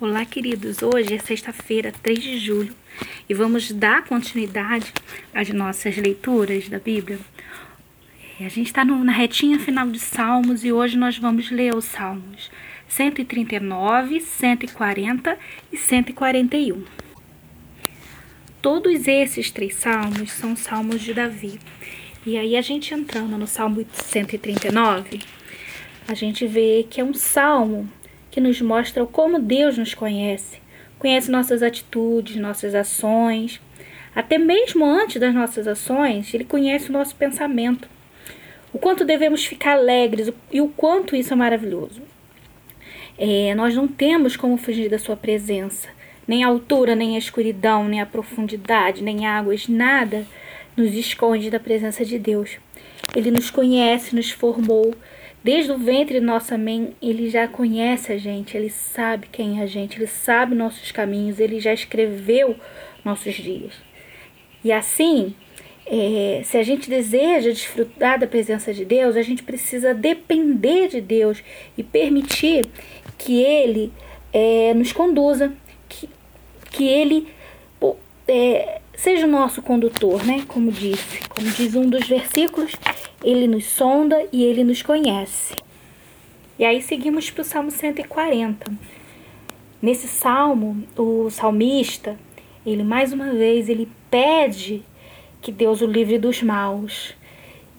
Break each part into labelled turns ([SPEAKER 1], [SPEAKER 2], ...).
[SPEAKER 1] Olá, queridos. Hoje é sexta-feira, 3 de julho, e vamos dar continuidade às nossas leituras da Bíblia. A gente está na retinha final de Salmos e hoje nós vamos ler os Salmos 139, 140 e 141. Todos esses três salmos são salmos de Davi. E aí, a gente entrando no Salmo 139, a gente vê que é um salmo que nos mostra como Deus nos conhece, conhece nossas atitudes, nossas ações. Até mesmo antes das nossas ações, Ele conhece o nosso pensamento. O quanto devemos ficar alegres e o quanto isso é maravilhoso. É, nós não temos como fugir da Sua presença. Nem a altura, nem a escuridão, nem a profundidade, nem águas, nada nos esconde da presença de Deus. Ele nos conhece, nos formou, Desde o ventre nossa mãe, ele já conhece a gente, ele sabe quem é a gente, ele sabe nossos caminhos, ele já escreveu nossos dias. E assim, é, se a gente deseja desfrutar da presença de Deus, a gente precisa depender de Deus e permitir que Ele é, nos conduza, que, que Ele é, seja o nosso condutor, né? Como disse, como diz um dos versículos, ele nos sonda e ele nos conhece. E aí seguimos para o Salmo 140. Nesse salmo, o salmista, ele mais uma vez, ele pede que Deus o livre dos maus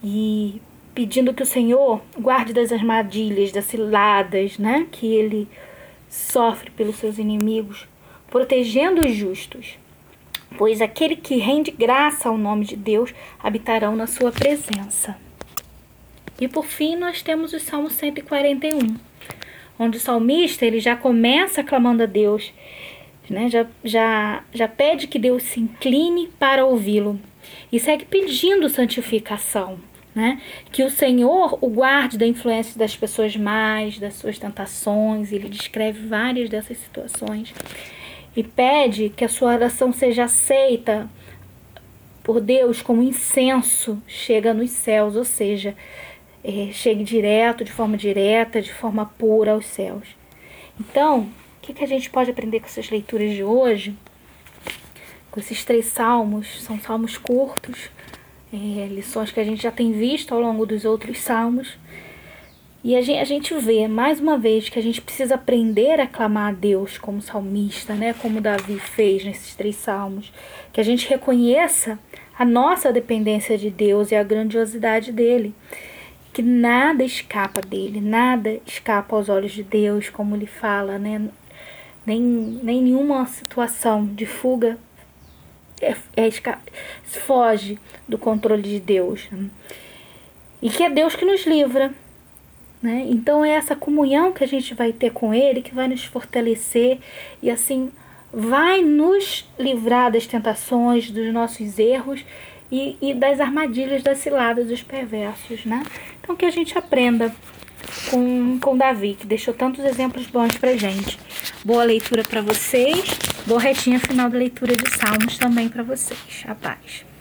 [SPEAKER 1] e pedindo que o Senhor guarde das armadilhas, das ciladas, né, que ele sofre pelos seus inimigos, protegendo os justos pois aquele que rende graça ao nome de Deus habitarão na sua presença. E por fim, nós temos o Salmo 141, onde o salmista ele já começa clamando a Deus, né? já, já, já pede que Deus se incline para ouvi-lo e segue pedindo santificação. Né? Que o Senhor o guarde da influência das pessoas mais, das suas tentações. Ele descreve várias dessas situações e pede que a sua oração seja aceita por Deus como incenso chega nos céus, ou seja, é, chegue direto, de forma direta, de forma pura aos céus. Então, o que, que a gente pode aprender com essas leituras de hoje? Com esses três salmos, são salmos curtos, é, lições que a gente já tem visto ao longo dos outros salmos, e a gente, a gente vê, mais uma vez, que a gente precisa aprender a clamar a Deus como salmista, né? Como Davi fez nesses três salmos. Que a gente reconheça a nossa dependência de Deus e a grandiosidade dele. Que nada escapa dele, nada escapa aos olhos de Deus, como ele fala, né? Nem, nem nenhuma situação de fuga é, é, foge do controle de Deus. Né? E que é Deus que nos livra né? Então é essa comunhão que a gente vai ter com Ele que vai nos fortalecer e assim vai nos livrar das tentações, dos nossos erros e, e das armadilhas, das ciladas dos perversos. Né? Então que a gente aprenda com, com Davi, que deixou tantos exemplos bons para gente. Boa leitura para vocês, boa retinha final da leitura de Salmos também para vocês. A paz.